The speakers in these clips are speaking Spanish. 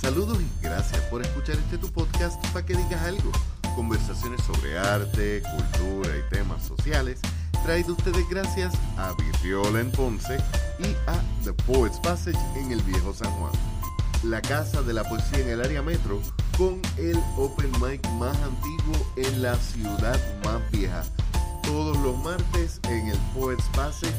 Saludos y gracias por escuchar este tu podcast para que digas algo. Conversaciones sobre arte, cultura y temas sociales traído ustedes gracias a Virriola en Ponce y a The Poets Passage en el Viejo San Juan. La casa de la poesía en el área metro con el open mic más antiguo en la ciudad más vieja. Todos los martes en el Poets Passage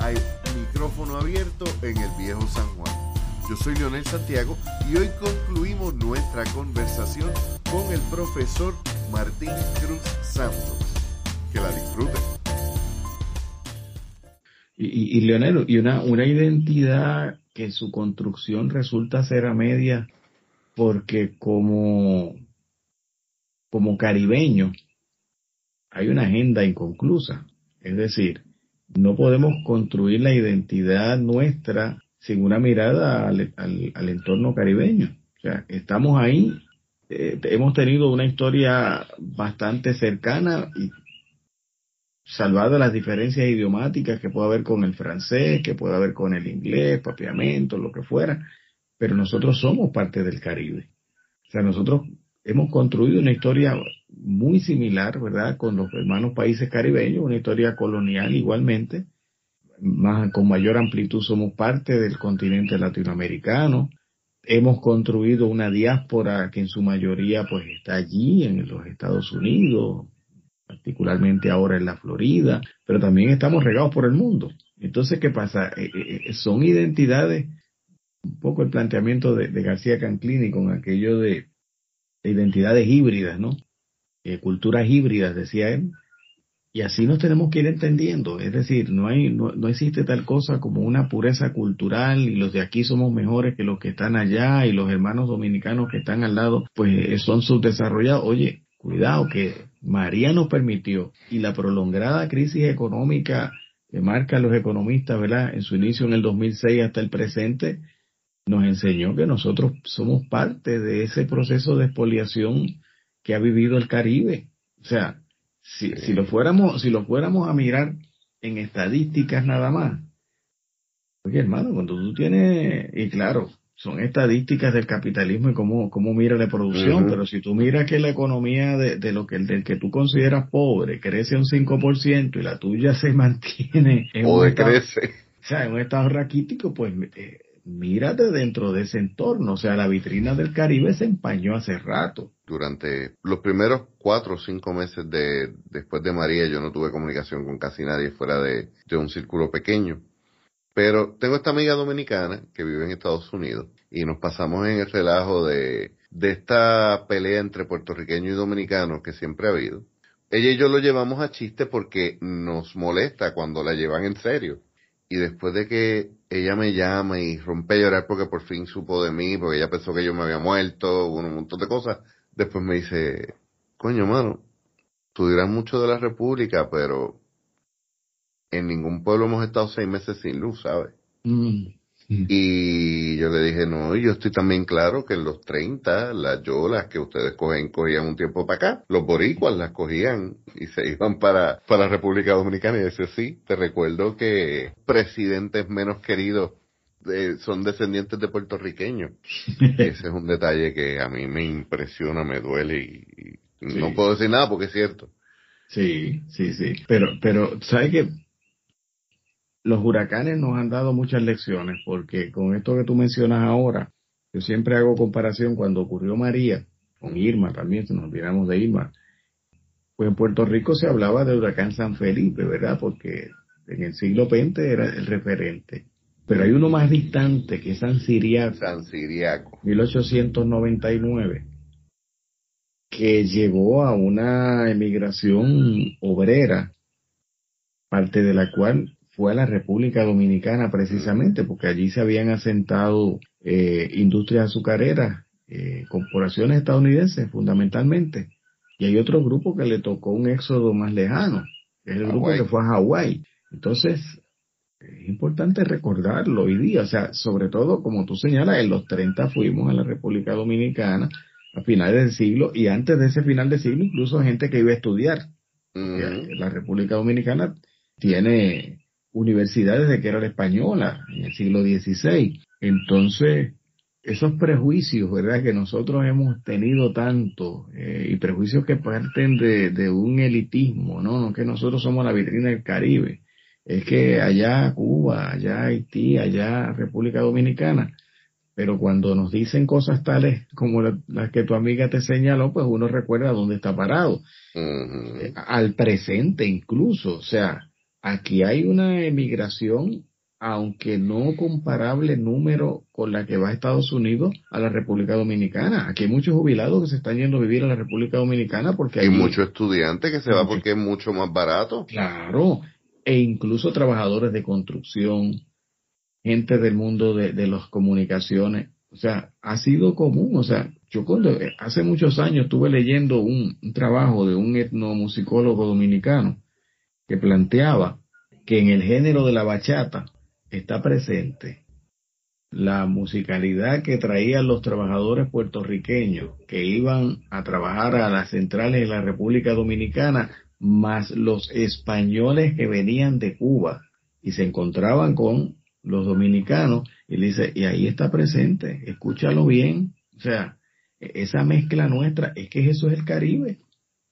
hay micrófono abierto en el Viejo San Juan. Yo soy Leonel Santiago y hoy concluimos nuestra conversación con el profesor Martín Cruz Santos. Que la disfruten. Y, Leonel, y una, una identidad que su construcción resulta ser a media porque como, como caribeño hay una agenda inconclusa. Es decir, no podemos construir la identidad nuestra sin una mirada al, al, entorno caribeño. O sea, estamos ahí, eh, hemos tenido una historia bastante cercana y salvado las diferencias idiomáticas que puede haber con el francés, que puede haber con el inglés, papiamento, lo que fuera, pero nosotros somos parte del Caribe. O sea, nosotros hemos construido una historia muy similar, ¿verdad?, con los hermanos países caribeños, una historia colonial igualmente, con mayor amplitud somos parte del continente latinoamericano, hemos construido una diáspora que en su mayoría pues está allí en los Estados Unidos, particularmente ahora en la Florida, pero también estamos regados por el mundo. Entonces, ¿qué pasa? Eh, eh, eh, son identidades, un poco el planteamiento de, García Canclini con aquello de, identidades híbridas, ¿no? culturas híbridas, decía él, y así nos tenemos que ir entendiendo, es decir, no hay, no, no, existe tal cosa como una pureza cultural y los de aquí somos mejores que los que están allá y los hermanos dominicanos que están al lado, pues son subdesarrollados. Oye, cuidado que María nos permitió y la prolongada crisis económica que marcan los economistas, ¿verdad? En su inicio en el 2006 hasta el presente, nos enseñó que nosotros somos parte de ese proceso de expoliación que ha vivido el Caribe. O sea, si, si lo fuéramos, si lo fuéramos a mirar en estadísticas nada más, oye hermano, cuando tú tienes, y claro, son estadísticas del capitalismo y cómo, cómo mira la producción, pero si tú miras que la economía de, de, lo que del que tú consideras pobre crece un 5% y la tuya se mantiene en o un crece. o sea, en un estado raquítico, pues eh, mírate dentro de ese entorno, o sea, la vitrina del Caribe se empañó hace rato. Durante los primeros cuatro o cinco meses de después de María yo no tuve comunicación con casi nadie fuera de, de un círculo pequeño pero tengo esta amiga dominicana que vive en Estados Unidos y nos pasamos en el relajo de, de esta pelea entre puertorriqueños y dominicanos que siempre ha habido. Ella y yo lo llevamos a chiste porque nos molesta cuando la llevan en serio. Y después de que ella me llama y rompe a llorar porque por fin supo de mí, porque ella pensó que yo me había muerto, un montón de cosas, después me dice, coño mano, tú dirás mucho de la República, pero en ningún pueblo hemos estado seis meses sin luz, ¿sabes? Mm. Y yo le dije, no, yo estoy también claro que en los 30, las yolas que ustedes cogen, cogían un tiempo para acá, los boricuas las cogían y se iban para, para República Dominicana. Y decía, sí, te recuerdo que presidentes menos queridos eh, son descendientes de puertorriqueños. Ese es un detalle que a mí me impresiona, me duele y, no puedo decir nada porque es cierto. Sí, sí, sí. Pero, pero, ¿sabes qué? Los huracanes nos han dado muchas lecciones, porque con esto que tú mencionas ahora, yo siempre hago comparación cuando ocurrió María, con Irma también, si nos olvidamos de Irma, pues en Puerto Rico se hablaba del huracán San Felipe, ¿verdad? Porque en el siglo XX era el referente. Pero hay uno más distante que es San Siriaco. San Siriaco. 1899 que llevó a una emigración obrera, parte de la cual fue a la República Dominicana precisamente porque allí se habían asentado eh, industrias azucareras, eh, corporaciones estadounidenses fundamentalmente. Y hay otro grupo que le tocó un éxodo más lejano, es el grupo que fue a Hawái. Entonces, es importante recordarlo hoy día, o sea, sobre todo como tú señalas, en los 30 fuimos a la República Dominicana a finales del siglo y antes de ese final del siglo incluso gente que iba a estudiar. La República Dominicana tiene universidades de que era la española en el siglo XVI. Entonces, esos prejuicios, ¿verdad? Que nosotros hemos tenido tanto, eh, y prejuicios que parten de, de, un elitismo, ¿no? No que nosotros somos la vitrina del Caribe, es que allá Cuba, allá Haití, allá República Dominicana, pero cuando nos dicen cosas tales como las que tu amiga te señaló, pues uno recuerda dónde está parado, eh, al presente incluso, o sea, aquí hay una emigración aunque no comparable número con la que va a Estados Unidos a la República Dominicana. Aquí hay muchos jubilados que se están yendo a vivir a la República Dominicana porque hay muchos estudiantes que se van porque es mucho más barato. Claro, e incluso trabajadores de construcción, gente del mundo de, de las comunicaciones. O sea, ha sido común. O sea, yo cuando eh, hace muchos años estuve leyendo un, un trabajo de un etnomusicólogo dominicano que planteaba que en el género de la bachata está presente la musicalidad que traían los trabajadores puertorriqueños que iban a trabajar a las centrales de la República Dominicana, más los españoles que venían de Cuba y se encontraban con los dominicanos y le dice, y ahí está presente, escúchalo bien, o sea, e-, esa mezcla nuestra, es que eso es el Caribe,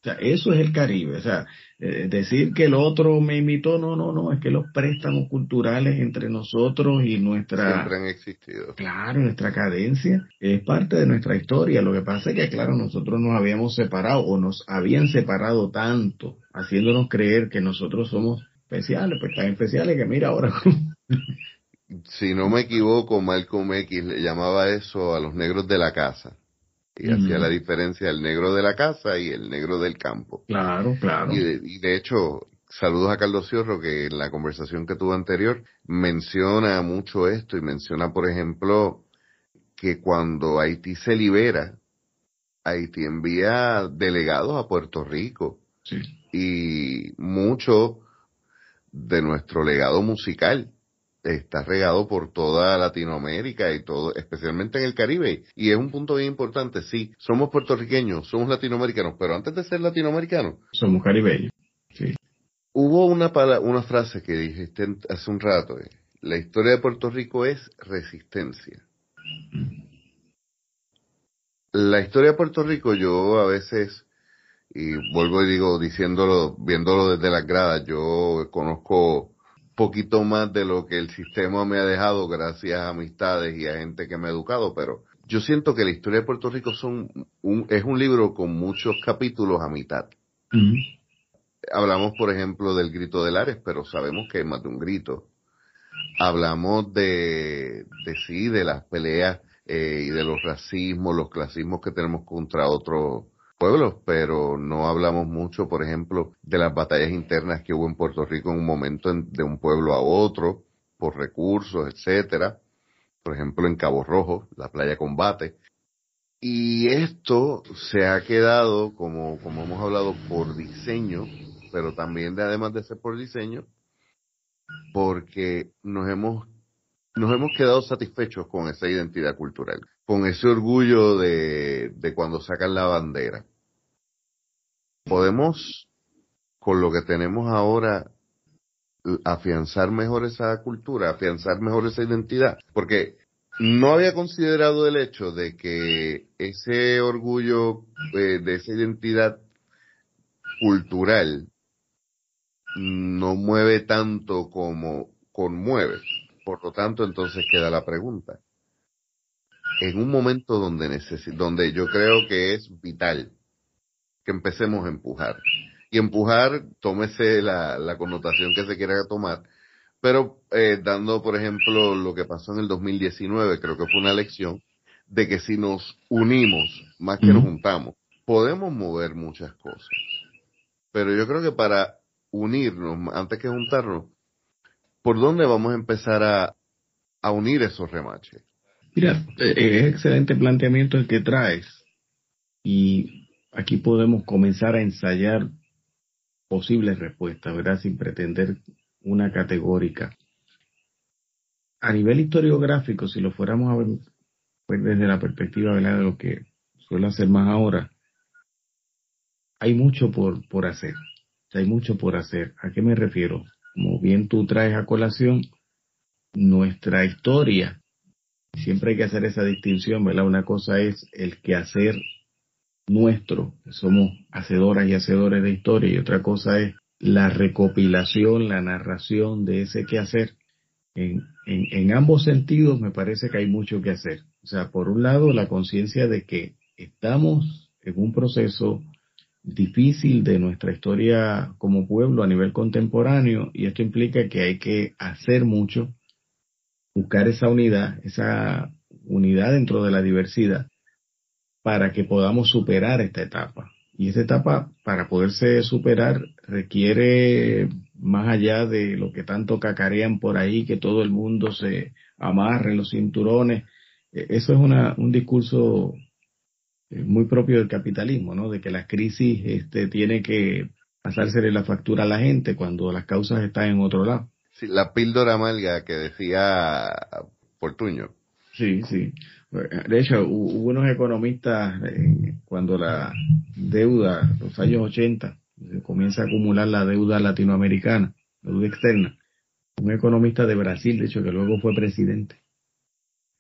o sea, eso es el Caribe. O sea, eh, decir que el otro me imitó, no, no, no, es que los préstamos culturales entre nosotros y nuestra... Siempre han existido. Claro, nuestra cadencia es parte de nuestra historia. Lo que pasa es que, claro, nosotros nos habíamos separado o nos habían separado tanto, haciéndonos creer que nosotros somos especiales, pues tan especiales que mira ahora... si no me equivoco, Malcolm X le llamaba eso a los negros de la casa y hacía la diferencia el negro de la casa y el negro del campo. Claro, claro. Y de, hecho, saludos a Carlos Ciorro, que en la conversación que tuvo anterior menciona mucho esto y menciona, por ejemplo, que cuando Haití se libera, Haití envía delegados a Puerto Rico. Sí. Y mucho de nuestro legado musical está regado por toda Latinoamérica y todo, especialmente en el Caribe. Y es un punto bien importante, sí, somos puertorriqueños, somos latinoamericanos, pero antes de ser latinoamericanos, somos caribeños. Sí. Hubo una, una frase que dijiste hace un rato, eh, la historia de Puerto Rico es resistencia. La historia de Puerto Rico yo a veces, y vuelvo y digo, diciéndolo, viéndolo desde las gradas, yo conozco poquito más de lo que el sistema me ha dejado gracias a amistades y a gente que me ha educado, pero yo siento que la historia de Puerto Rico son un, es un libro con muchos capítulos a mitad. Hablamos, por ejemplo, del grito de Lares, pero sabemos que es más de un grito. Hablamos de, de sí, de las peleas eh, y de los racismos, los clasismos que tenemos contra otros pueblos, pero no hablamos mucho, por ejemplo, de las batallas internas que hubo en Puerto Rico en un momento de un pueblo a otro, por recursos, etcétera. Por ejemplo, en Cabo Rojo, la playa Combate. Y esto se ha quedado, como, como hemos hablado, por diseño, pero también de, además de ser por diseño, porque nos hemos, nos hemos quedado satisfechos con esa identidad cultural, con ese orgullo de, de cuando sacan la bandera podemos, con lo que tenemos ahora, afianzar mejor esa cultura, afianzar mejor esa identidad, porque no había considerado el hecho de que ese orgullo eh, de esa identidad cultural no mueve tanto como conmueve. Por lo tanto, entonces queda la pregunta. En un momento donde, donde yo creo que es vital que empecemos a empujar. Y empujar, tómese la, la connotación que se quiera tomar, pero eh, dando, por ejemplo, lo que pasó en el 2019, creo que fue una lección de que si nos unimos, más que nos juntamos, podemos mover muchas cosas. Pero yo creo que para unirnos, antes que juntarnos, ¿por dónde vamos a empezar a, a unir esos remaches? Mira, eh, es excelente planteamiento el que traes. Y aquí podemos comenzar a ensayar posibles respuestas, ¿verdad? Sin pretender una categórica. A nivel historiográfico, si lo fuéramos a ver pues desde la perspectiva ¿verdad? de lo que suelo hacer más ahora, hay mucho por, por hacer. Hay mucho por hacer. ¿A qué me refiero? Como bien tú traes a colación, nuestra historia siempre hay que hacer esa distinción, ¿verdad? Una cosa es el quehacer nuestro, somos hacedoras y hacedores de historia, y otra cosa es la recopilación, la narración de ese quehacer. En, en, en ambos sentidos me parece que hay mucho que hacer. O sea, por un lado, la conciencia de que estamos en un proceso difícil de nuestra historia como pueblo a nivel contemporáneo y esto implica que hay que hacer mucho, buscar esa unidad, esa unidad dentro de la diversidad para que podamos superar esta etapa. Y esta etapa, para poderse superar, requiere más allá de lo que tanto cacarean por ahí, que todo el mundo se amarre los cinturones. E-, eso es una, un discurso eh, muy propio del capitalismo, ¿no? De que la crisis este, tiene que pasársele la factura a la gente cuando las causas están en otro lado. Sí, la píldora amarga que decía Portuño. Sí, sí. De hecho, hubo unos economistas eh, cuando la deuda, los años 80, se comienza a acumular la deuda latinoamericana, la deuda externa. Un economista de Brasil, de hecho, que luego fue presidente,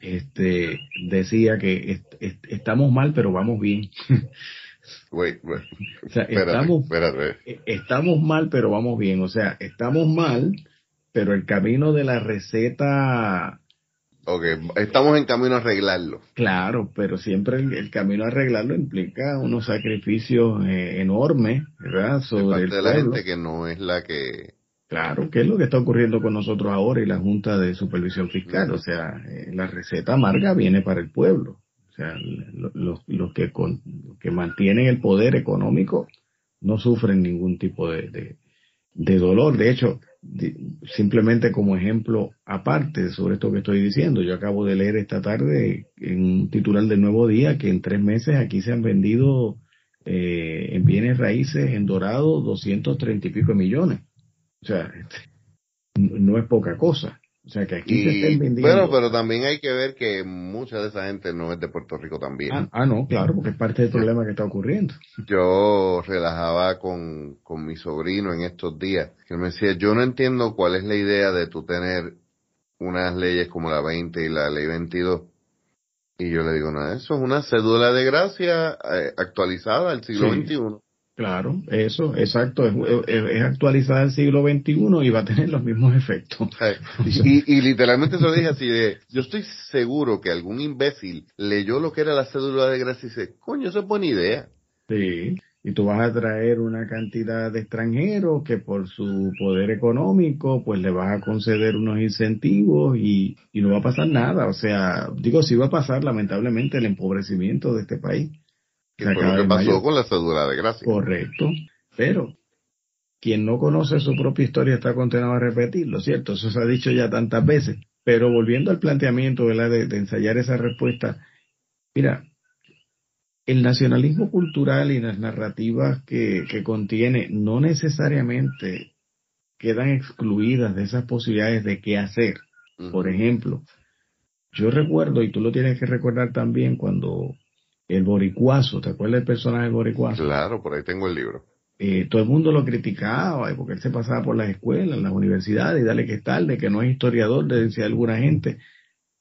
este, decía que estamos mal, pero vamos bien. Wait, wait. O sea, estamos, e, estamos mal, pero vamos bien. O sea, estamos mal, pero el camino de la receta. Ok, estamos en camino a arreglarlo. Claro, pero siempre el, camino a arreglarlo implica unos sacrificios eh, enormes, ¿verdad? Sobre de la gente que no es la que Claro, ¿qué es lo que está ocurriendo con nosotros ahora y la Junta de Supervisión Fiscal? O sea, eh, la receta amarga viene para el pueblo. O sea, los, que, que mantienen el poder económico no sufren ningún tipo de, de, dolor. De hecho, simplemente como ejemplo aparte sobre esto que estoy diciendo, yo acabo de leer esta tarde en un titular del Nuevo Día que en tres meses aquí se han vendido eh, en bienes raíces en dorado 230 y pico millones. O sea, no es poca cosa. O sea, que aquí se estén vendiendo. Bueno, pero también hay que ver que mucha de esa gente no es de Puerto Rico también. Ah, ah no, claro, porque es parte del problema que está ocurriendo. Yo relajaba con, con mi sobrino en estos días, que me decía, yo no entiendo cuál es la idea de tú tener unas leyes como la 20 y la ley 22. Y yo le digo, no, eso es una cédula de gracia eh, actualizada al siglo XXI. Claro, eso, exacto, es, actualizada el siglo XXI y va a tener los mismos efectos. y, literalmente eso dije así de, yo estoy seguro que algún imbécil leyó lo que era la cédula de gracia y dice, coño, eso es buena idea. Sí, y tú vas a traer una cantidad de extranjeros que por su poder económico, pues le vas a conceder unos incentivos y, y no va a pasar nada. O sea, digo, sí va a pasar lamentablemente el empobrecimiento de este país que fue lo que pasó con la cédula de gracia. Correcto, pero quien no conoce su propia historia está condenado a repetirlo, ¿cierto? Eso se ha dicho ya tantas veces. Pero volviendo al planteamiento De, de ensayar esa respuesta, mira, el nacionalismo cultural y las narrativas que, que contiene no necesariamente quedan excluidas de esas posibilidades de qué hacer. Por ejemplo, yo recuerdo, y tú lo tienes que recordar también, cuando el boricuazo, ¿te acuerdas del personaje del boricuazo? Claro, por ahí tengo el libro. Eh, todo el mundo lo criticaba porque él se pasaba por las escuelas, las universidades y dale que es tarde, que no es historiador, decía alguna gente.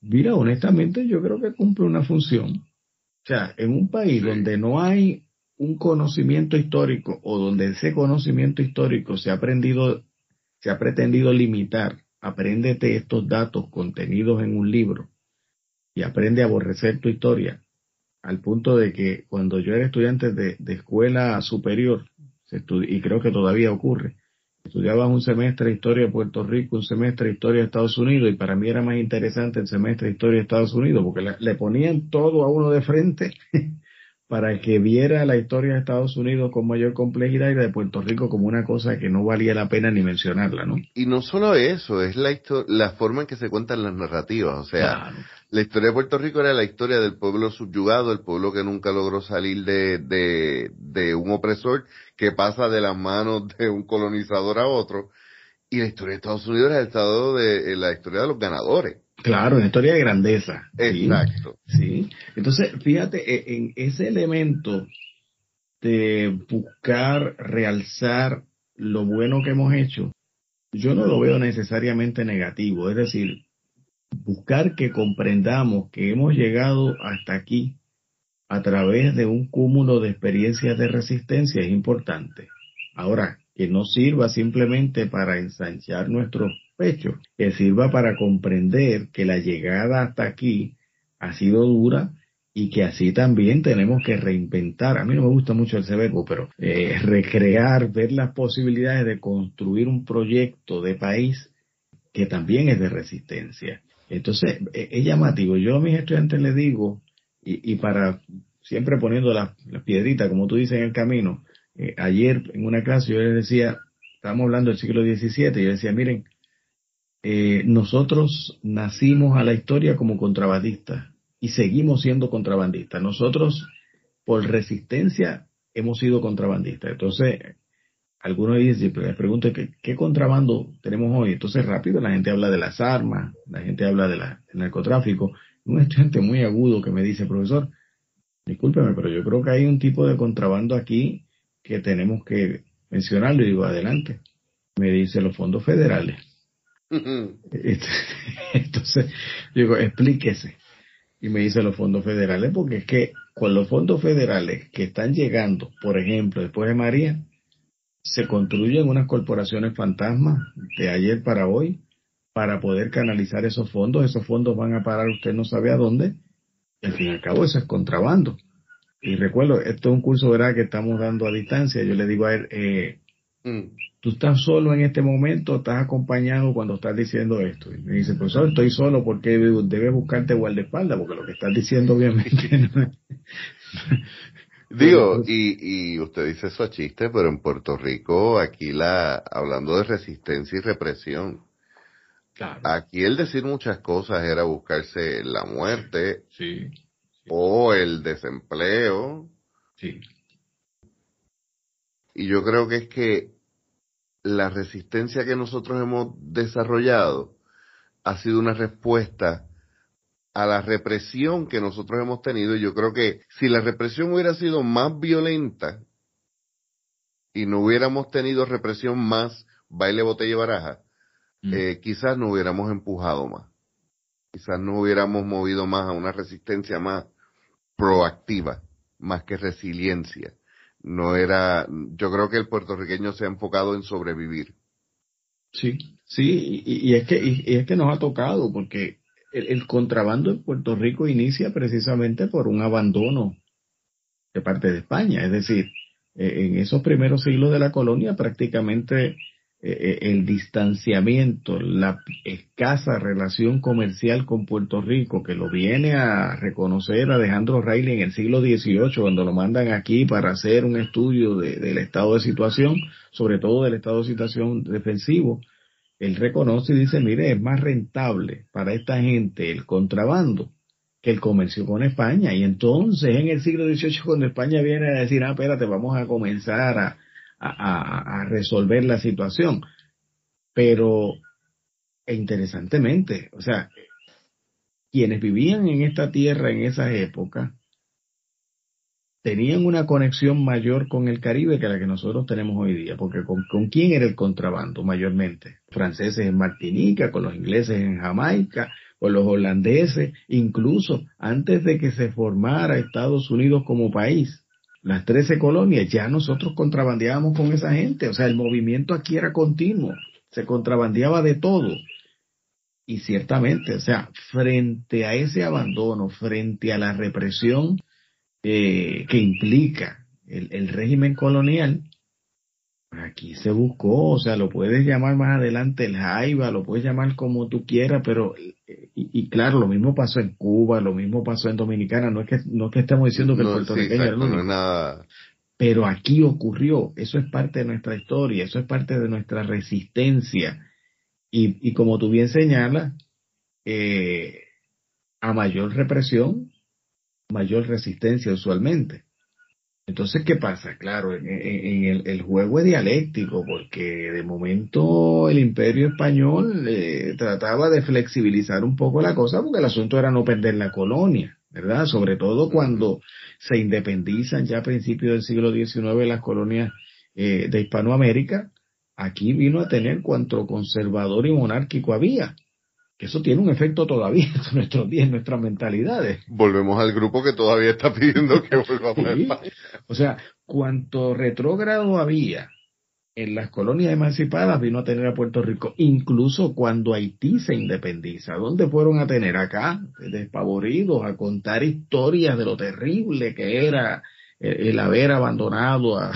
Mira, honestamente yo creo que cumple una función. O sea, en un país donde no hay un conocimiento histórico o donde ese conocimiento histórico se ha aprendido, se ha pretendido limitar, apréndete estos datos contenidos en un libro y aprende a aborrecer tu historia al punto de que cuando yo era estudiante de, escuela superior, y creo que todavía ocurre, estudiaba un semestre de historia de Puerto Rico, un semestre de historia de Estados Unidos, y para mí era más interesante el semestre de historia de Estados Unidos, porque le ponían todo a uno de frente para que viera la historia de Estados Unidos con mayor complejidad y la de Puerto Rico como una cosa que no valía la pena ni mencionarla, ¿no? Y no solo eso, es la, la forma en que se cuentan las narrativas, o sea, la historia de Puerto Rico era la historia del pueblo subyugado, el pueblo que nunca logró salir de, de, de un opresor que pasa de las manos de un colonizador a otro, y la historia de Estados Unidos era el estado de la historia de los ganadores. Claro, una historia de grandeza. Exacto. Sí. Entonces, fíjate, e, en ese elemento de buscar realzar lo bueno que hemos hecho, yo no lo veo necesariamente negativo. Es decir, buscar que comprendamos que hemos llegado hasta aquí a través de un cúmulo de experiencias de resistencia es importante. Ahora, que no sirva simplemente para ensanchar nuestros pechos, que sirva para comprender que la llegada hasta aquí ha sido dura y que así también tenemos que reinventar. A mí no me gusta mucho el verbo, pero eh, recrear, ver las posibilidades de construir un proyecto de país que también es de resistencia. Entonces, e, es llamativo. Yo a mis estudiantes les digo, y, para siempre poniendo las la piedritas, como tú dices, en el camino, eh, ayer en una clase yo les decía, estábamos hablando del siglo XVII, y yo decía, miren, eh, nosotros nacimos a la historia como contrabandistas y seguimos siendo contrabandistas. Nosotros, por resistencia, hemos sido contrabandistas. Entonces, algunos dicen, les pregunto, ¿qué, ¿qué, contrabando tenemos hoy? Entonces, rápido, la gente habla de las armas, la gente habla de la, del narcotráfico. Un estudiante muy agudo que me dice, profesor, discúlpeme, pero yo creo que hay un tipo de contrabando aquí que tenemos que mencionarlo. Y digo, adelante. Me dice los fondos federales. Entonces, digo, explíquese. Y me dice los fondos federales, porque es que con los fondos federales que están llegando, por ejemplo, después de María, se construyen unas corporaciones fantasmas de ayer para hoy para poder canalizar esos fondos. Esos fondos van a parar usted no sabe a dónde. Al fin y al cabo eso es contrabando. Y recuerdo, esto es un curso ¿verdad? que estamos dando a distancia. Yo le digo a él, eh, mm. tú estás solo en este momento, estás acompañado cuando estás diciendo esto. Y me dice, profesor, estoy solo porque debes buscarte guardaespaldas, porque lo que estás diciendo obviamente no Digo, y, y usted dice eso a chiste, pero en Puerto Rico, aquí la, hablando de resistencia y represión, aquí el decir muchas cosas era buscarse la muerte o el desempleo. Sí. Y yo creo que es que la resistencia que nosotros hemos desarrollado ha sido una respuesta a la represión que nosotros hemos tenido. Y yo creo que si la represión hubiera sido más violenta y no hubiéramos tenido represión más baile, botella y baraja, mm. eh, quizás no hubiéramos empujado más. Quizás no hubiéramos movido más a una resistencia más proactiva, más que resiliencia. No era, yo creo que el puertorriqueño se ha enfocado en sobrevivir. Sí, sí, y, es que y es que nos ha tocado porque el, contrabando en Puerto Rico inicia precisamente por un abandono de parte de España. Es decir, eh, en esos primeros siglos de la colonia prácticamente eh, eh, el distanciamiento, la escasa relación comercial con Puerto Rico, que lo viene a reconocer Alejandro Reilly en el siglo XVIII, cuando lo mandan aquí para hacer un estudio del estado de situación, sobre todo del estado de situación defensivo, él reconoce y dice, mire, es más rentable para esta gente el contrabando que el comercio con España. Y entonces en el siglo XVIII, cuando España viene a decir, ah, espérate, vamos a comenzar a, a, resolver la situación. Pero, e interesantemente, o sea, quienes vivían en esta tierra en esa época tenían una conexión mayor con el Caribe que la que nosotros tenemos hoy día, porque con, quién era el contrabando mayormente, franceses en Martinica, con los ingleses en Jamaica, con los holandeses, incluso antes de que se formara Estados Unidos como país, las trece colonias, ya nosotros contrabandeábamos con esa gente, o sea, el movimiento aquí era continuo, se contrabandeaba de todo. Y ciertamente, o sea, frente a ese abandono, frente a la represión, eh, que implica el, régimen colonial, aquí se buscó, o sea, lo puedes llamar más adelante el Jaiba, lo puedes llamar como tú quieras, pero, y, claro, lo mismo pasó en Cuba, lo mismo pasó en Dominicana, no es que, no que estemos diciendo que el puertorriqueño es nada. Pero aquí ocurrió, eso es parte de nuestra historia, eso es parte de nuestra resistencia. Y, y como tú bien señalas, eh, a mayor represión, mayor resistencia usualmente. Entonces, ¿qué pasa? Claro, en, el, juego es dialéctico, porque de momento el imperio español eh, trataba de flexibilizar un poco la cosa, porque el asunto era no perder la colonia, ¿verdad? Sobre todo cuando se independizan ya a principios del siglo XIX las colonias eh, de Hispanoamérica, aquí vino a tener cuanto conservador y monárquico había. Que eso tiene un efecto todavía en nuestros días, en nuestras mentalidades. Volvemos al grupo que todavía está pidiendo que vuelva a O sea, cuanto retrógrado había en las colonias emancipadas vino a tener a Puerto Rico, incluso cuando Haití se independiza. ¿Dónde fueron a tener acá? Despavoridos, a contar historias de lo terrible que era el, haber abandonado a,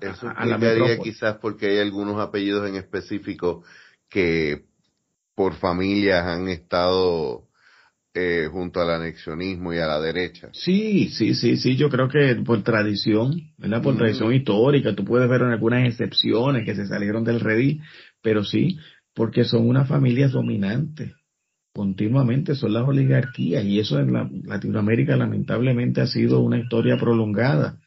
Eso a la quizás porque hay algunos apellidos en específico que por familias han estado eh, junto al anexionismo y a la derecha. Sí, sí, sí, sí, yo creo que por tradición, ¿verdad? Por tradición histórica, tú puedes ver en algunas excepciones que se salieron del redil, pero sí, porque son unas familias dominantes continuamente, son las oligarquías y eso en la, Latinoamérica lamentablemente ha sido una historia prolongada.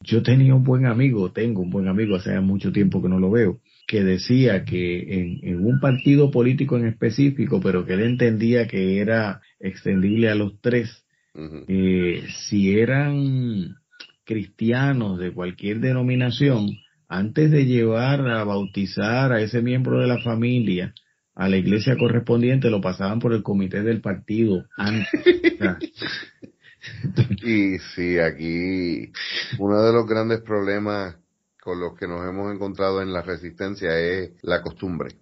Yo tenía un buen amigo, tengo un buen amigo, hace mucho tiempo que no lo veo, que decía que en, un partido político en específico, pero que él entendía que era extendible a los tres, eh, si eran cristianos de cualquier denominación, antes de llevar a bautizar a ese miembro de la familia a la iglesia correspondiente, lo pasaban por el comité del partido antes. y sí, aquí uno de los grandes problemas con los que nos hemos encontrado en la resistencia es la costumbre.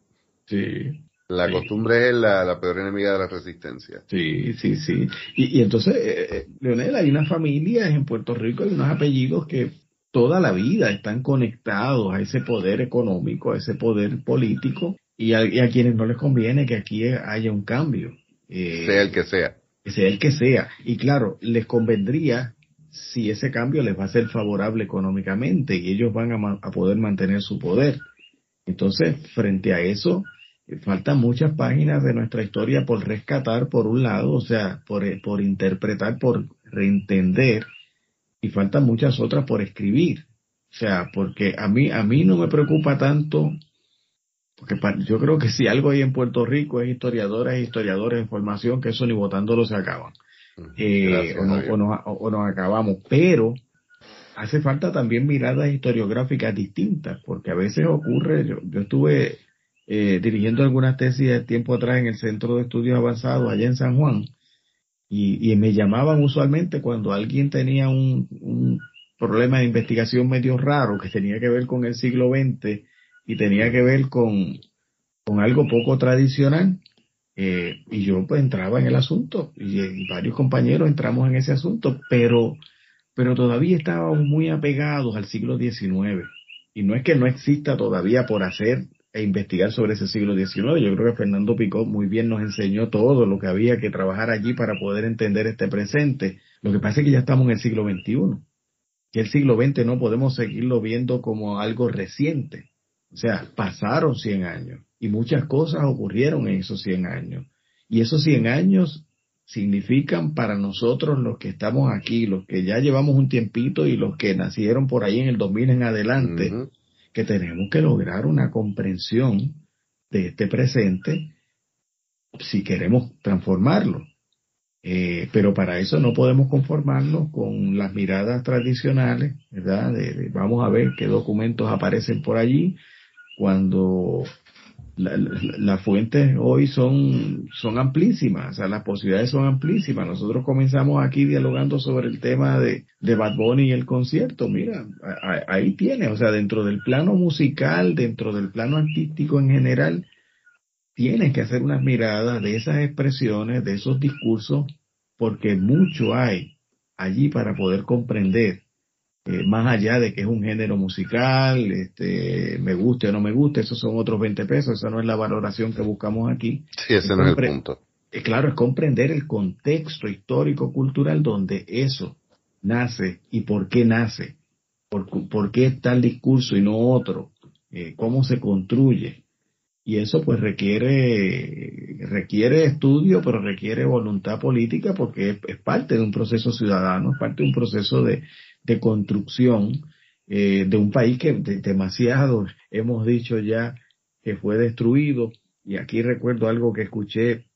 Sí. La costumbre es la, peor enemiga de la resistencia. Sí, sí, sí. Y, entonces, eh, eh, Leonel, hay una familia en Puerto Rico, hay unos apellidos que toda la vida están conectados a ese poder económico, a ese poder político, y a, quienes no les conviene que aquí haya un cambio. Eh, sea el que sea. Sea el que sea. Y claro, les convendría si ese cambio les va a ser favorable económicamente y ellos van a, poder mantener su poder. Entonces, frente a eso, faltan muchas páginas de nuestra historia por rescatar, por un lado, o sea, por, eh, por interpretar, por reentender, y faltan muchas otras por escribir. O sea, porque a mí, a mí no me preocupa tanto, porque yo creo que si algo hay en Puerto Rico es historiadoras e historiadores de formación, que eso ni votándolo se acaban. Eh, o, nos, acabamos. Pero hace falta también miradas historiográficas distintas, porque a veces ocurre, yo, yo estuve eh, dirigiendo algunas tesis de tiempo atrás en el Centro de Estudios Avanzados allá en San Juan, y, y me llamaban usualmente cuando alguien tenía un, un problema de investigación medio raro que tenía que ver con el siglo XX y tenía que ver con, con algo poco tradicional eh, y yo pues entraba en el asunto y, varios compañeros entramos en ese asunto, pero, pero todavía estábamos muy apegados al siglo XIX. Y no es que no exista todavía por hacer e investigar sobre ese siglo XIX. Yo creo que Fernando Picot muy bien nos enseñó todo lo que había que trabajar allí para poder entender este presente. Lo que pasa es que ya estamos en el siglo XXI. Que el siglo XX no podemos seguirlo viendo como algo reciente. O sea, pasaron 100 años y muchas cosas ocurrieron en esos 100 años. Y esos 100 años significan para nosotros los que estamos aquí, los que ya llevamos un tiempito y los que nacieron por ahí en el 2000 en adelante, que tenemos que lograr una comprensión de este presente si queremos transformarlo. Eh, pero para eso no podemos conformarnos con las miradas tradicionales, ¿verdad? vamos a ver qué documentos aparecen por allí, cuando las fuentes hoy son, son amplísimas, o sea, las posibilidades son amplísimas. Nosotros comenzamos aquí dialogando sobre el tema de, de Bad Bunny y el concierto. Mira, ahí tiene, o sea, dentro del plano musical, dentro del plano artístico en general, tienes que hacer unas miradas de esas expresiones, de esos discursos, porque mucho hay allí para poder comprender eh, más allá de que es un género musical, este, me guste o no me guste, esos son otros 20 pesos, esa no es la valoración que buscamos aquí. Sí, ese no es el punto. Eh, claro, es comprender el contexto histórico cultural donde eso nace y por qué nace, por, por qué tal discurso y no otro, eh, cómo se construye. Y eso pues requiere, requiere estudio, pero requiere voluntad política porque es parte de un proceso ciudadano, es parte de un proceso de, de construcción eh, de un país que demasiado hemos dicho ya que fue destruido. Y aquí recuerdo algo que escuché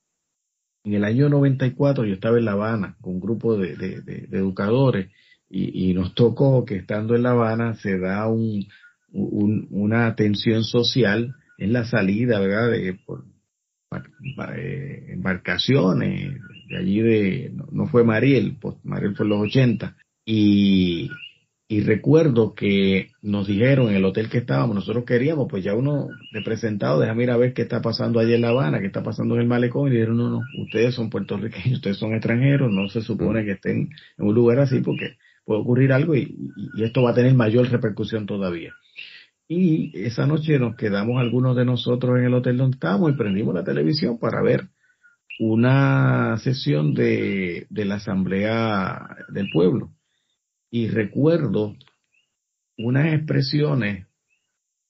en el año 94, yo estaba en La Habana con un grupo de, de, educadores y, nos tocó que estando en La Habana se da un, una atención social en la salida, ¿verdad? De, por, eh, embarcaciones de allí de, no, fue Mariel, pues Mariel fue en los 80, y, y recuerdo que nos dijeron en el hotel que estábamos, nosotros queríamos, pues ya uno representado, déjame ir a ver qué está pasando allí en La Habana, qué está pasando en el malecón, y dijeron, no, no, ustedes son puertorriqueños, ustedes son extranjeros, no se supone que estén en un lugar así porque puede ocurrir algo y, y esto va a tener mayor repercusión todavía. Y esa noche nos quedamos algunos de nosotros en el hotel donde estábamos y prendimos la televisión para ver una sesión de, de la Asamblea del Pueblo. Y recuerdo unas expresiones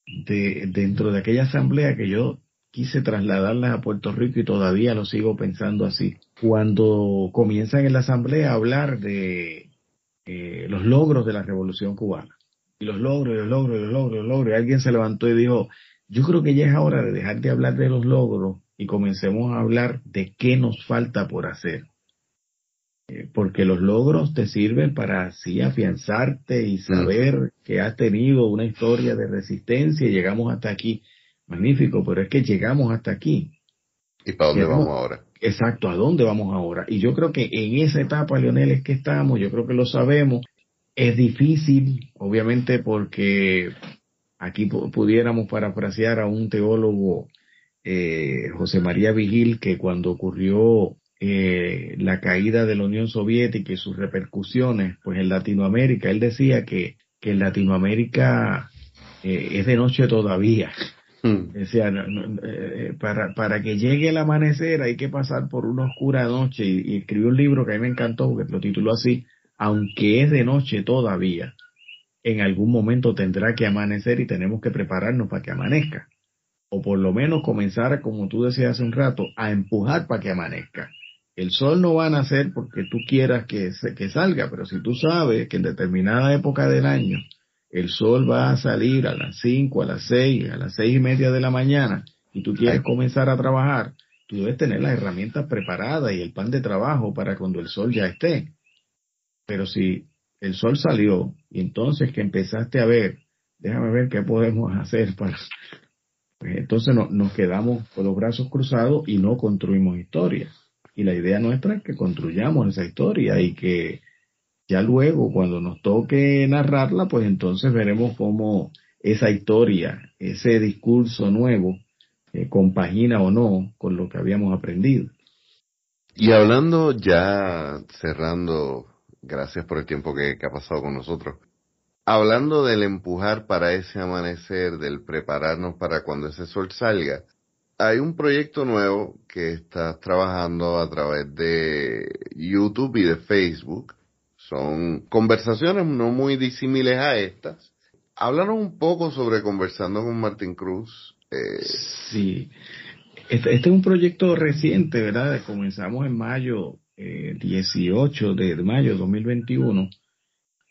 de, dentro de aquella asamblea que yo quise trasladarlas a Puerto Rico y todavía lo sigo pensando así. Cuando comienzan en la asamblea a hablar de eh, los logros de la revolución cubana y los logros, y los logros, y los logros, y los logros. Y alguien se levantó y dijo, yo creo que ya es hora de dejar de hablar de los logros y comencemos a hablar de qué nos falta por hacer. Eh, porque los logros te sirven para así afianzarte y saber que has tenido una historia de resistencia y llegamos hasta aquí. Magnífico, pero es que llegamos hasta aquí. ¿Y para dónde vamos ahora? Exacto, ¿a dónde vamos ahora? Y yo creo que en esa etapa, Leonel, es que estamos, yo creo que lo sabemos, es difícil, obviamente, porque aquí pudiéramos parafrasear a un teólogo, eh, José María Vigil, que cuando ocurrió eh, la caída de la Unión Soviética y sus repercusiones, pues en Latinoamérica, él decía que, que en Latinoamérica eh, es de noche todavía. Hmm. Decía, para, para que llegue el amanecer hay que pasar por una oscura noche y, y escribió un libro que a mí me encantó porque lo tituló así, aunque es de noche todavía, en algún momento tendrá que amanecer y tenemos que prepararnos para que amanezca. O por lo menos comenzar, como tú decías hace un rato, a empujar para que amanezca. El sol no va a nacer porque tú quieras que, que salga, pero si tú sabes que en determinada época del año el sol va a salir a las 5, a las 6, a las seis y media de la mañana y tú quieres comenzar a trabajar, tú debes tener las herramientas preparadas y el pan de trabajo para cuando el sol ya esté. Pero si el sol salió y entonces que empezaste a ver, déjame ver qué podemos hacer para... Pues entonces nos quedamos con los brazos cruzados y no construimos historia. Y la idea nuestra es que construyamos esa historia y que ya luego cuando nos toque narrarla, pues entonces veremos cómo esa historia, ese discurso nuevo, eh, compagina o no con lo que habíamos aprendido. Y hablando ya cerrando Gracias por el tiempo que, ha pasado con nosotros. Hablando del empujar para ese amanecer, del prepararnos para cuando ese sol salga, hay un proyecto nuevo que estás trabajando a través de YouTube y de Facebook. Son conversaciones no muy disímiles a estas. Háblanos un poco sobre conversando con Martín Cruz. Eh, sí, este, este, es un proyecto reciente, ¿verdad? Comenzamos en mayo 18 eh, de mayo de 2021.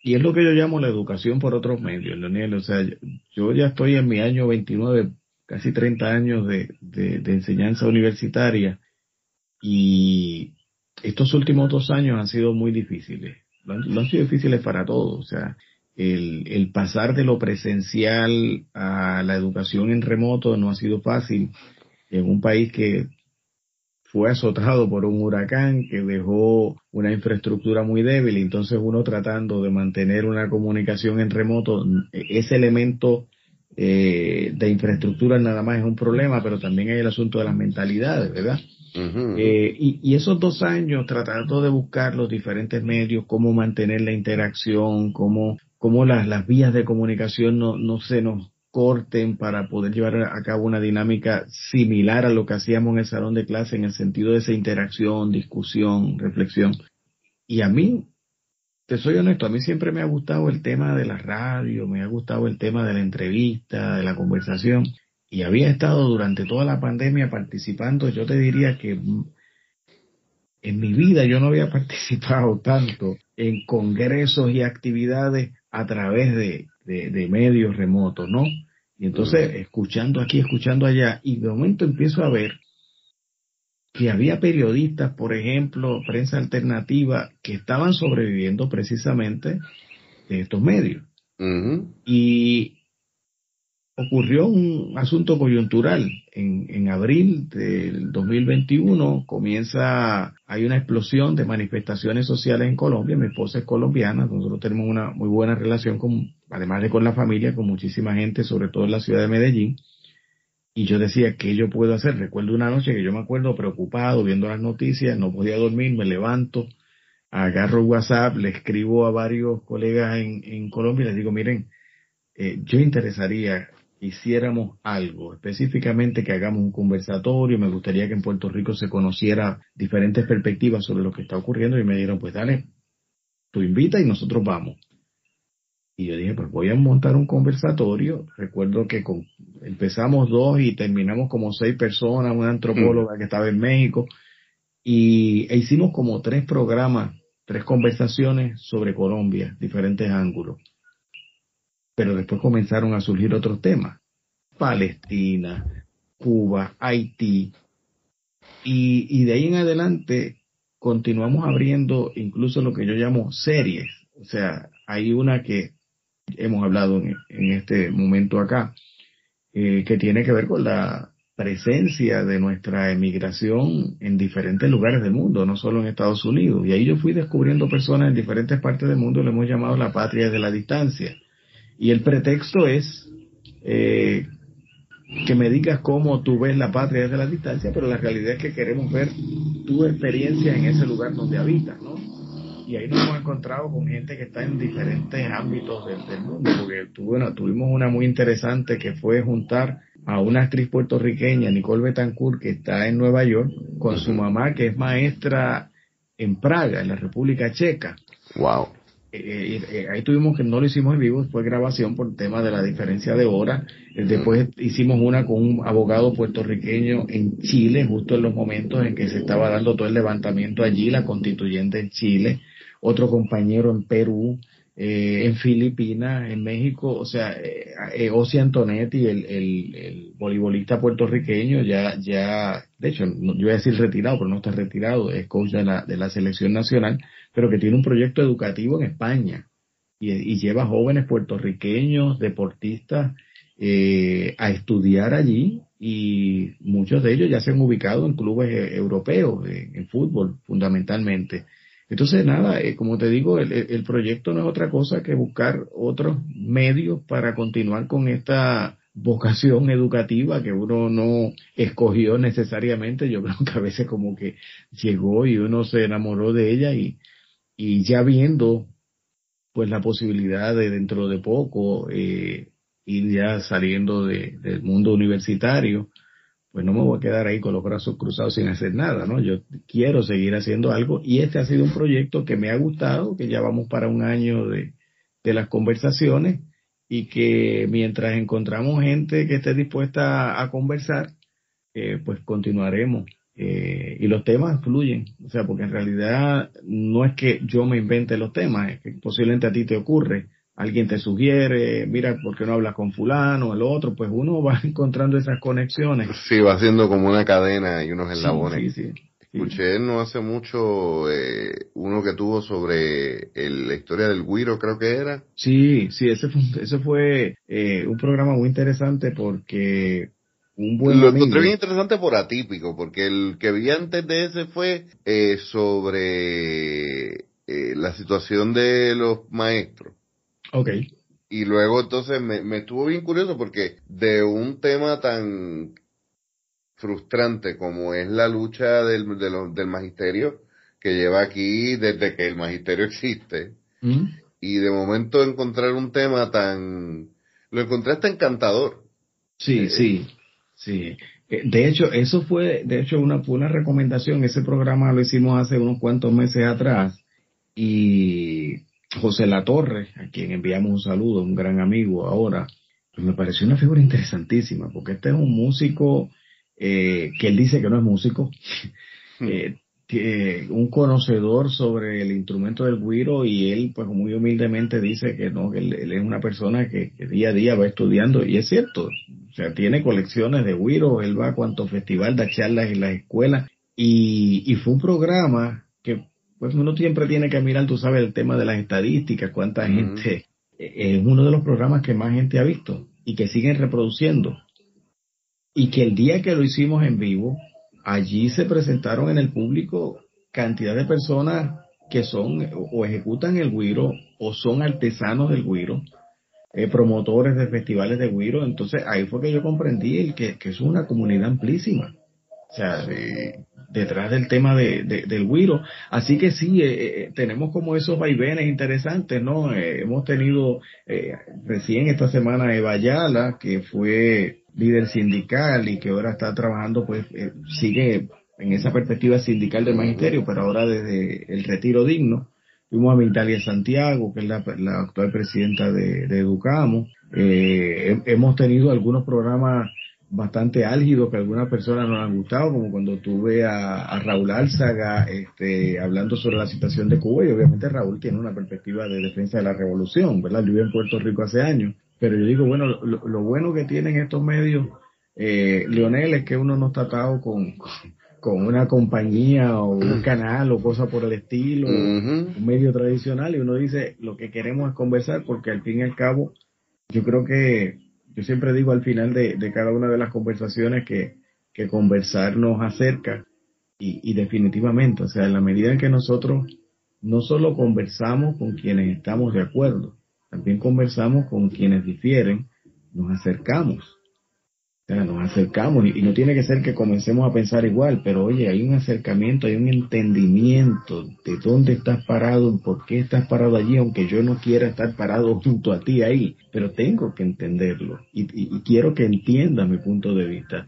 Y es lo que yo llamo la educación por otros medios, Leonel. O sea, yo ya estoy en mi año 29, casi 30 años de, de, enseñanza universitaria y estos últimos dos años han sido muy difíciles. Lo han, sido difíciles para todos. O sea, el, el, pasar de lo presencial a la educación en remoto no ha sido fácil en un país que fue azotado por un huracán que dejó una infraestructura muy débil, entonces uno tratando de mantener una comunicación en remoto, ese elemento eh, de infraestructura nada más es un problema, pero también hay el asunto de las mentalidades, ¿verdad? Eh, y, esos dos años tratando de buscar los diferentes medios, cómo mantener la interacción, cómo, cómo las, las vías de comunicación no, no se nos corten para poder llevar a cabo una dinámica similar a lo que hacíamos en el salón de clase en el sentido de esa interacción, discusión, reflexión. Y a mí, te soy honesto, a mí siempre me ha gustado el tema de la radio, me ha gustado el tema de la entrevista, de la conversación. Y había estado durante toda la pandemia participando, yo te diría que en mi vida yo no había participado tanto en congresos y actividades a través de, de, medios remotos, ¿no? Y entonces, escuchando aquí, escuchando allá, y de momento empiezo a ver que había periodistas, por ejemplo, prensa alternativa, que estaban sobreviviendo precisamente de estos medios. Y ocurrió un asunto coyuntural. En, en, abril del 2021 comienza, hay una explosión de manifestaciones sociales en Colombia. Mi esposa es colombiana, nosotros tenemos una muy buena relación con, además de con la familia, con muchísima gente, sobre todo en la ciudad de Medellín. Y yo decía, ¿qué yo puedo hacer? Recuerdo una noche que yo me acuerdo preocupado, viendo las noticias, no podía dormir, me levanto, agarro WhatsApp, le escribo a varios colegas en, en Colombia y les digo, miren, eh, yo interesaría hiciéramos algo, específicamente que hagamos un conversatorio, me gustaría que en Puerto Rico se conociera diferentes perspectivas sobre lo que está ocurriendo y me dijeron, pues dale, tú invita y nosotros vamos. Y yo dije, pues voy a montar un conversatorio. Recuerdo que empezamos dos y terminamos como seis personas, una antropóloga que estaba en México, y e hicimos como tres programas, tres conversaciones sobre Colombia, diferentes ángulos pero después comenzaron a surgir otros temas. Palestina, Cuba, Haití. Y, de ahí en adelante continuamos abriendo incluso lo que yo llamo series. O sea, hay una que hemos hablado en, este momento acá, eh, que tiene que ver con la presencia de nuestra emigración en diferentes lugares del mundo, no solo en Estados Unidos. Y ahí yo fui descubriendo personas en diferentes partes del mundo, le hemos llamado la patria de la distancia. Y el pretexto es eh, que me digas cómo tú ves la patria desde la distancia, pero la realidad es que queremos ver tu experiencia en ese lugar donde habitas, ¿no? Y ahí nos hemos encontrado con gente que está en diferentes ámbitos del, mundo, porque tuvimos una muy interesante que fue juntar a una actriz puertorriqueña, Nicole Betancourt, que está en Nueva York, con su mamá, que es maestra en Praga, en la República Checa. Wow. Eh, eh, ahí tuvimos que no lo hicimos en vivo, fue grabación por el tema de la diferencia de hora. Eh, después hicimos una con un abogado puertorriqueño en Chile, justo en los momentos en que se estaba dando todo el levantamiento allí, la constituyente en Chile, otro compañero en Perú, eh, en Filipinas, en México, o sea, eh, eh Antonetti, el, el, el, voleibolista puertorriqueño, ya, ya, de hecho, yo voy a decir retirado, pero no está retirado, es coach de la, de la selección nacional, pero que tiene un proyecto educativo en España y, y lleva jóvenes puertorriqueños, deportistas, eh, a estudiar allí y muchos de ellos ya se han ubicado en clubes eh, europeos, en fútbol fundamentalmente. Entonces, nada, eh, como te digo, el, proyecto no es otra cosa que buscar otros medios para continuar con esta vocación educativa que uno no escogió necesariamente. Yo creo que a veces como que llegó y uno se enamoró de ella y, y ya viendo pues la posibilidad de dentro de poco eh, ir ya saliendo del mundo universitario, pues no me voy a quedar ahí con los brazos cruzados sin hacer nada, ¿no? Yo quiero seguir haciendo algo y este ha sido un proyecto que me ha gustado, que ya vamos para un año de, de las conversaciones y que mientras encontramos gente que esté dispuesta a, conversar, eh, pues continuaremos. Eh, y los temas fluyen, o sea, porque en realidad no es que yo me invente los temas, es que posiblemente a ti te ocurre alguien te sugiere, mira, ¿por qué no hablas con fulano, el otro? Pues uno va encontrando esas conexiones. Sí, va haciendo como una cadena y unos eslabones. Sí, sí, sí, Escuché no hace mucho eh, uno que tuvo sobre la historia del guiro, creo que era. Sí, sí, ese fue, ese fue eh, un programa muy interesante porque un buen Lo encontré bien interesante por atípico, porque el que vi antes de ese fue eh, sobre la situación de los maestros Ok. Y luego entonces me, me estuvo bien curioso porque de un tema tan frustrante como es la lucha del, del magisterio que lleva aquí desde que el magisterio existe mm. y de momento encontrar un tema tan lo encontraste encantador sí eh, sí sí eh, de hecho eso fue de hecho una una recomendación ese programa lo hicimos hace unos cuantos meses atrás y José Latorre, a quien enviamos un saludo, un gran amigo ahora, pues me pareció una figura interesantísima, porque este es un músico eh, que él dice que no es músico, hmm. eh, un conocedor sobre el instrumento del guiro y él pues muy humildemente dice que no, que él, es una persona que, día a día va estudiando y es cierto, o sea, tiene colecciones de guiro, él va a cuanto festival da charlas en las escuelas y, y fue un programa pues uno siempre tiene que mirar, tú sabes, el tema de las estadísticas, cuánta gente, eh, es uno de los programas que más gente ha visto. y que siguen reproduciendo. Y que el día que lo hicimos en vivo, allí se presentaron en el público cantidad de personas que son o ejecutan el guiro o son artesanos del guiro, eh, promotores de festivales de guiro. Entonces ahí fue que yo comprendí que, que es una comunidad amplísima. O sea, detrás del tema de, del guiro. Así que sí, eh, eh, tenemos como esos vaivenes interesantes, ¿no? hemos tenido recién esta semana Eva Ayala, que fue líder sindical y que ahora está trabajando, pues sigue en esa perspectiva sindical del magisterio, pero ahora desde el retiro digno. Fuimos a Vitalia Santiago, que es la, actual presidenta de, Educamos. Eh, hemos tenido algunos programas bastante álgidos que a algunas personas nos han gustado, como cuando tuve a, Raúl Álzaga este, hablando sobre la situación de Cuba, y obviamente Raúl tiene una perspectiva de defensa de la revolución, ¿verdad? Yo viví en Puerto Rico hace años, pero yo digo, bueno, lo, bueno que tienen estos medios, eh, Leonel, es que uno no está atado con, con una compañía o un canal o cosa por el estilo, un medio tradicional, y uno dice, lo que queremos es conversar, porque al fin y al cabo, yo creo que, yo siempre digo al final de, cada una de las conversaciones que, que conversar nos acerca, y, y definitivamente, o sea, en la medida en que nosotros no solo conversamos con quienes estamos de acuerdo, también conversamos con quienes difieren, nos acercamos nos acercamos y, no tiene que ser que comencemos a pensar igual, pero oye, hay un acercamiento, hay un entendimiento de dónde estás parado, por qué estás parado allí, aunque yo no quiera estar parado junto a ti ahí, pero tengo que entenderlo y, quiero que entienda mi punto de vista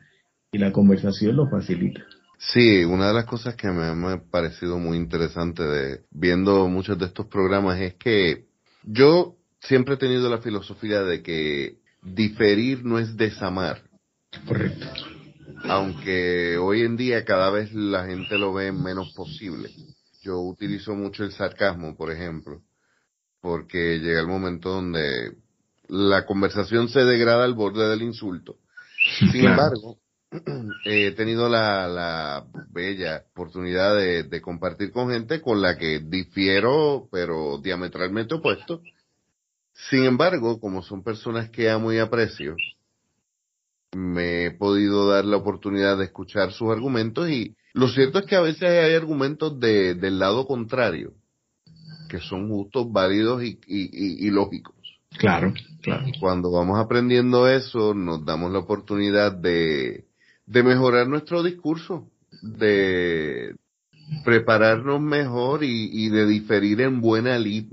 y la conversación lo facilita. Sí, una de las cosas que me ha parecido muy interesante de viendo muchos de estos programas es que yo siempre he tenido la filosofía de que diferir no es desamar, Correcto. Aunque hoy en día cada vez la gente lo ve menos posible. Yo utilizo mucho el sarcasmo, por ejemplo, porque llega el momento donde la conversación se degrada al borde del insulto. Sin embargo, he tenido la, la bella oportunidad de, de, compartir con gente con la que difiero, pero diametralmente opuesto. Sin embargo, como son personas que amo y aprecio, me he podido dar la oportunidad de escuchar sus argumentos y lo cierto es que a veces hay argumentos de, del lado contrario que son justos, válidos y, y, y, lógicos. Claro, claro. Cuando vamos aprendiendo eso, nos damos la oportunidad de, de mejorar nuestro discurso, de prepararnos mejor y, y de diferir en buena lid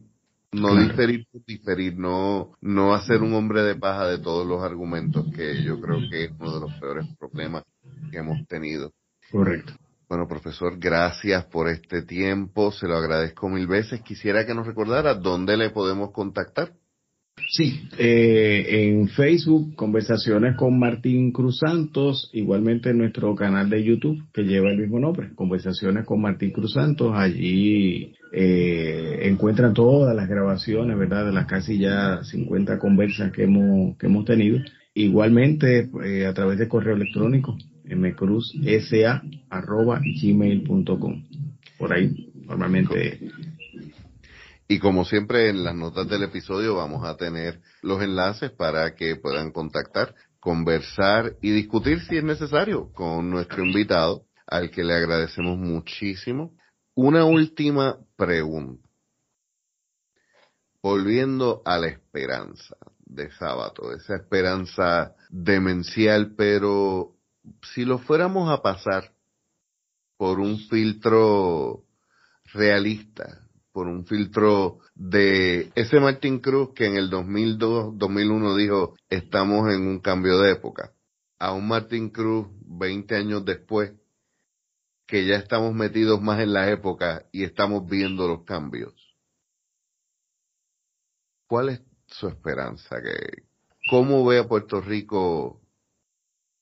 no diferir diferir, no, no hacer un hombre de paja de todos los argumentos, que yo creo que es uno de los peores problemas que hemos tenido. Correcto. Bueno, profesor, gracias por este tiempo, se lo agradezco mil veces. Quisiera que nos recordara dónde le podemos contactar. Sí, eh, en Facebook, conversaciones con Martín Cruz Santos, igualmente en nuestro canal de YouTube que lleva el mismo nombre, conversaciones con Martín Cruz Santos, allí eh, encuentran todas las grabaciones, ¿verdad? De las casi ya 50 conversas que hemos, que hemos tenido. Igualmente eh, a través de correo electrónico, mcruzsa.gmail.com. Por ahí normalmente y como siempre en las notas del episodio vamos a tener los enlaces para que puedan contactar, conversar y discutir si es necesario con nuestro invitado, al que le agradecemos muchísimo. Una última pregunta. Volviendo a la esperanza de sábado, esa esperanza demencial, pero si lo fuéramos a pasar por un filtro realista, por un filtro de ese Martin Cruz que en el 2002, 2001 dijo, estamos en un cambio de época, a un Martin Cruz 20 años después, que ya estamos metidos más en la época y estamos viendo los cambios. ¿Cuál es su esperanza? ¿Cómo ve a Puerto Rico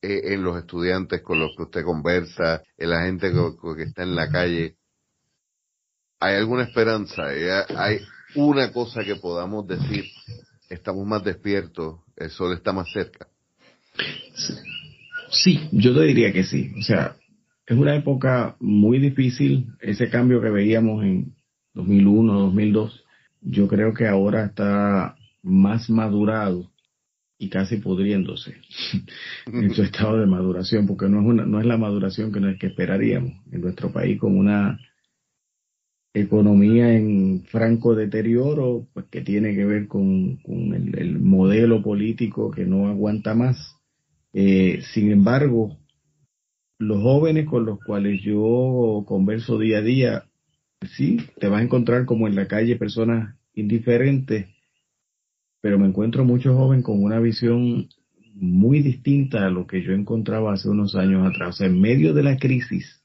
eh, en los estudiantes con los que usted conversa, en la gente que está en la calle? ¿Hay alguna esperanza? ¿Hay una cosa que podamos decir? Estamos más despiertos, el sol está más cerca. Sí, yo te diría que sí. O sea, es una época muy difícil. Ese cambio que veíamos en 2001, 2002, yo creo que ahora está más madurado y casi pudriéndose en su estado de maduración, porque no es, una, no es la maduración que, que esperaríamos en nuestro país con una economía en franco deterioro, pues que tiene que ver con, el, modelo político que no aguanta más. Eh, sin embargo, los jóvenes con los cuales yo converso día a día, sí, te vas a encontrar como en la calle personas indiferentes, pero me encuentro muchos jóvenes con una visión muy distinta a lo que yo encontraba hace unos años atrás. O sea, en medio de la crisis,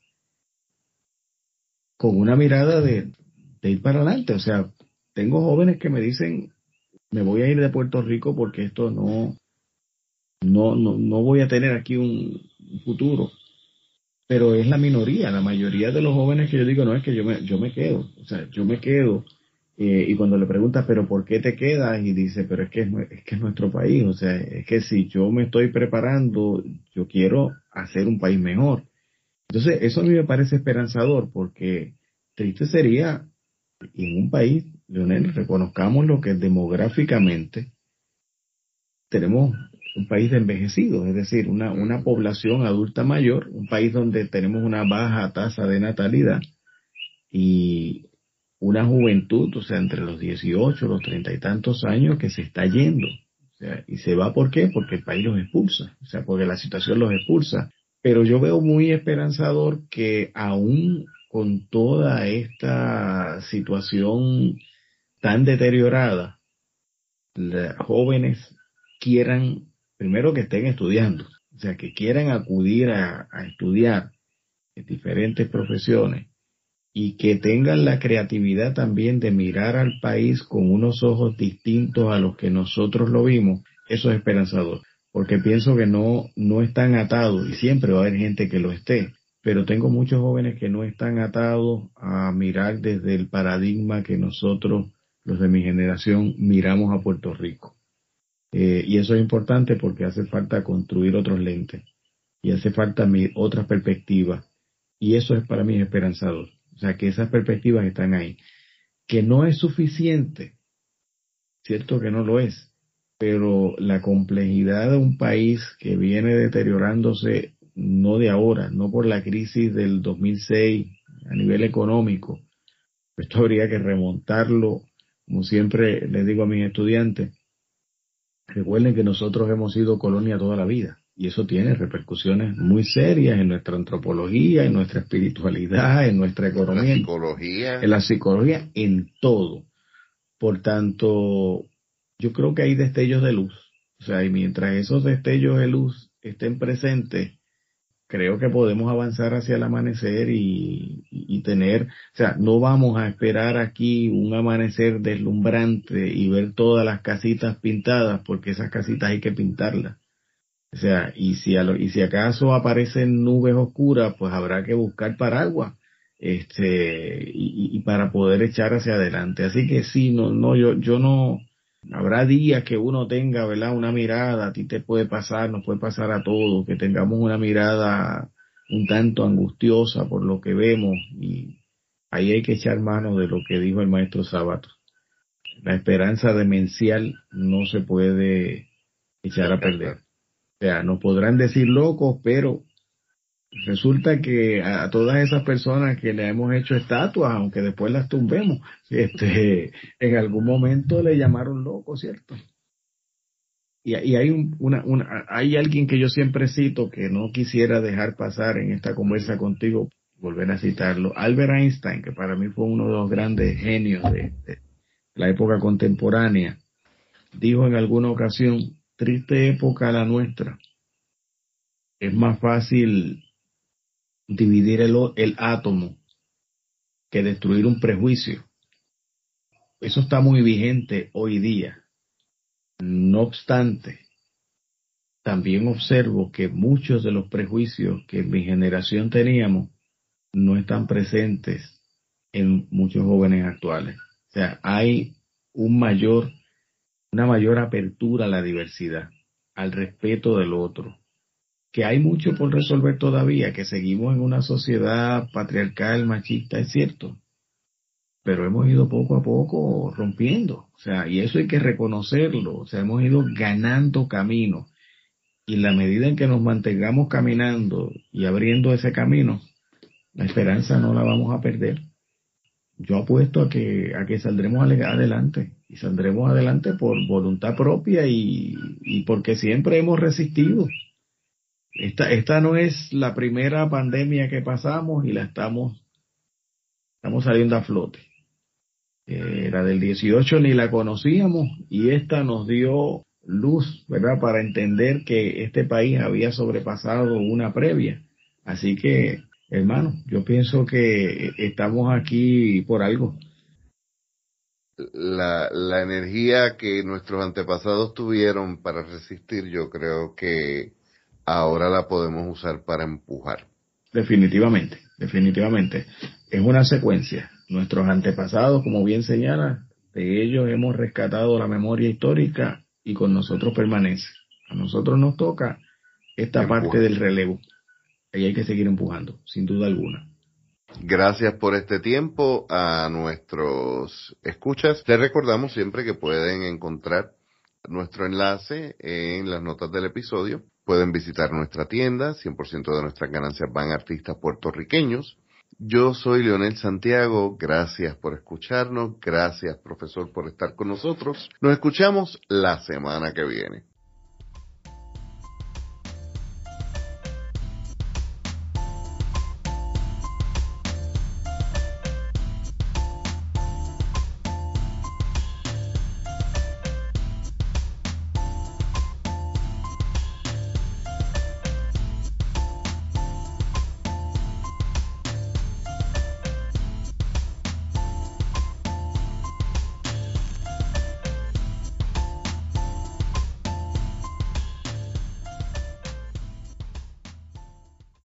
con una mirada de, ir para adelante. O sea, tengo jóvenes que me dicen, me voy a ir de Puerto Rico porque esto no, no, no, no voy a tener aquí un, futuro. Pero es la minoría, la mayoría de los jóvenes que yo digo, no es que yo me, yo me quedo, o sea, yo me quedo. Eh, y cuando le preguntas, pero ¿por qué te quedas? Y dice, pero es que es que es nuestro país, o sea, es que si yo me estoy preparando, yo quiero hacer un país mejor. Entonces, eso a mí me parece esperanzador porque triste sería en un país, Leonel, reconozcamos lo que demográficamente tenemos un país de envejecidos, es decir, una, una población adulta mayor, un país donde tenemos una baja tasa de natalidad y una juventud, o sea, entre los 18, los treinta y tantos años que se está yendo. O sea, y se va ¿por qué? Porque el país los expulsa, o sea, porque la situación los expulsa. Pero yo veo muy esperanzador que aún con toda esta situación tan deteriorada, los jóvenes quieran, primero que estén estudiando, o sea, que quieran acudir a, a estudiar en diferentes profesiones y que tengan la creatividad también de mirar al país con unos ojos distintos a los que nosotros lo vimos, eso es esperanzador porque pienso que no, no están atados y siempre va a haber gente que lo esté, pero tengo muchos jóvenes que no están atados a mirar desde el paradigma que nosotros, los de mi generación, miramos a Puerto Rico. Eh, y eso es importante porque hace falta construir otros lentes y hace falta otras perspectivas. Y eso es para mí esperanzador. O sea, que esas perspectivas están ahí. Que no es suficiente, cierto que no lo es, pero la complejidad de un país que viene deteriorándose no de ahora, no por la crisis del 2006 a nivel económico, esto habría que remontarlo, como siempre les digo a mis estudiantes, recuerden que nosotros hemos sido colonia toda la vida y eso tiene repercusiones muy serias en nuestra antropología, en nuestra espiritualidad, en nuestra economía, en la psicología, en, la psicología, en todo. Por tanto, yo creo que hay destellos de luz. O sea, y mientras esos destellos de luz estén presentes, creo que podemos avanzar hacia el amanecer y, y, tener, o sea, no vamos a esperar aquí un amanecer deslumbrante y ver todas las casitas pintadas, porque esas casitas hay que pintarlas. O sea, y si, y si acaso aparecen nubes oscuras, pues habrá que buscar paraguas este y, y, para poder echar hacia adelante. Así que sí, no, no, yo, yo no, Habrá días que uno tenga, ¿verdad? Una mirada, a ti te puede pasar, nos puede pasar a todos, que tengamos una mirada un tanto angustiosa por lo que vemos y ahí hay que echar mano de lo que dijo el maestro Sábato. La esperanza demencial no se puede echar a perder. O sea, nos podrán decir locos, pero resulta que a todas esas personas que le hemos hecho estatuas, aunque después las tumbemos, este, en algún momento le llamaron loco, ¿cierto? Y, hay una, una, hay alguien que yo siempre cito que no quisiera dejar pasar en esta conversa contigo, volver a citarlo, Albert Einstein, que para mí fue uno de los grandes genios de la época contemporánea, dijo en alguna ocasión, triste época la nuestra, es más fácil dividir el, el átomo que destruir un prejuicio. Eso está muy vigente hoy día. No obstante, también observo que muchos de los prejuicios que en mi generación teníamos no están presentes en muchos jóvenes actuales. O sea, hay un mayor, una mayor apertura a la diversidad, al respeto del otro, que hay mucho por resolver todavía, que seguimos en una sociedad patriarcal, machista, es cierto, pero hemos ido poco a poco rompiendo, o sea, y eso hay que reconocerlo, o sea, hemos ido ganando camino. Y la medida en que nos mantengamos caminando y abriendo ese camino, la esperanza no la vamos a perder. Yo apuesto a que, a que saldremos adelante y saldremos adelante por voluntad propia y, y porque siempre hemos resistido. Esta, esta no es la primera pandemia que pasamos y la estamos, estamos saliendo a flote. Eh, la del 18 ni la conocíamos y esta nos dio luz, ¿verdad? Para entender que este país había sobrepasado una previa. Así que, hermano, yo pienso que estamos aquí por algo. La, la energía que nuestros antepasados tuvieron para resistir, yo creo que ahora la podemos usar para empujar. Definitivamente, definitivamente. Es una secuencia. Nuestros antepasados, como bien señala, de ellos hemos rescatado la memoria histórica y con nosotros permanece. A nosotros nos toca esta parte del relevo. Y hay que seguir empujando, sin duda alguna. Gracias por este tiempo a nuestros escuchas. Les recordamos siempre que pueden encontrar nuestro enlace en las notas del episodio. Pueden visitar nuestra tienda, 100% de nuestras ganancias van a artistas puertorriqueños. Yo soy Leonel Santiago, gracias por escucharnos, gracias profesor por estar con nosotros. Nos escuchamos la semana que viene.